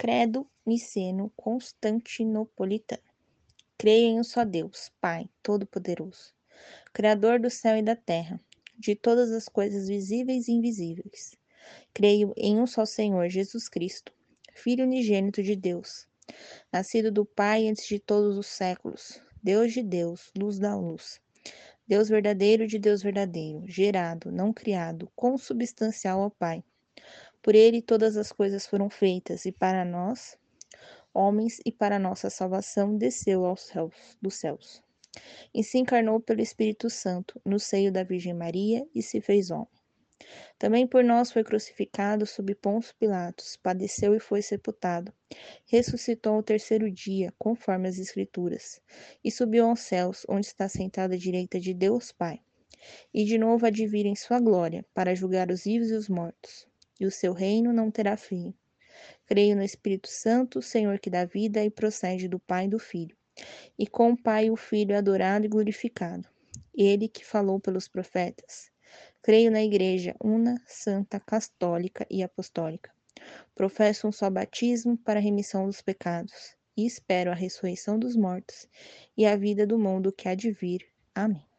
Credo Niceno-Constantinopolitano. Creio em um só Deus, Pai Todo-Poderoso, Criador do céu e da terra, de todas as coisas visíveis e invisíveis. Creio em um só Senhor Jesus Cristo, Filho unigênito de Deus, nascido do Pai antes de todos os séculos, Deus de Deus, luz da luz. Deus verdadeiro de Deus verdadeiro, gerado, não criado, consubstancial ao Pai por ele todas as coisas foram feitas, e para nós, homens, e para nossa salvação, desceu aos céus, dos céus. E se encarnou pelo Espírito Santo no seio da Virgem Maria e se fez homem. Também por nós foi crucificado sob Pôncio Pilatos, padeceu e foi sepultado. Ressuscitou ao terceiro dia, conforme as Escrituras, e subiu aos céus, onde está sentado à direita de Deus Pai. E de novo há de vir em sua glória, para julgar os vivos e os mortos e o seu reino não terá fim. Creio no Espírito Santo, Senhor que dá vida e procede do Pai e do Filho. E com o Pai o Filho é adorado e glorificado. Ele que falou pelos profetas. Creio na Igreja una, santa, católica e apostólica. Professo um só batismo para a remissão dos pecados. E espero a ressurreição dos mortos e a vida do mundo que há de vir. Amém.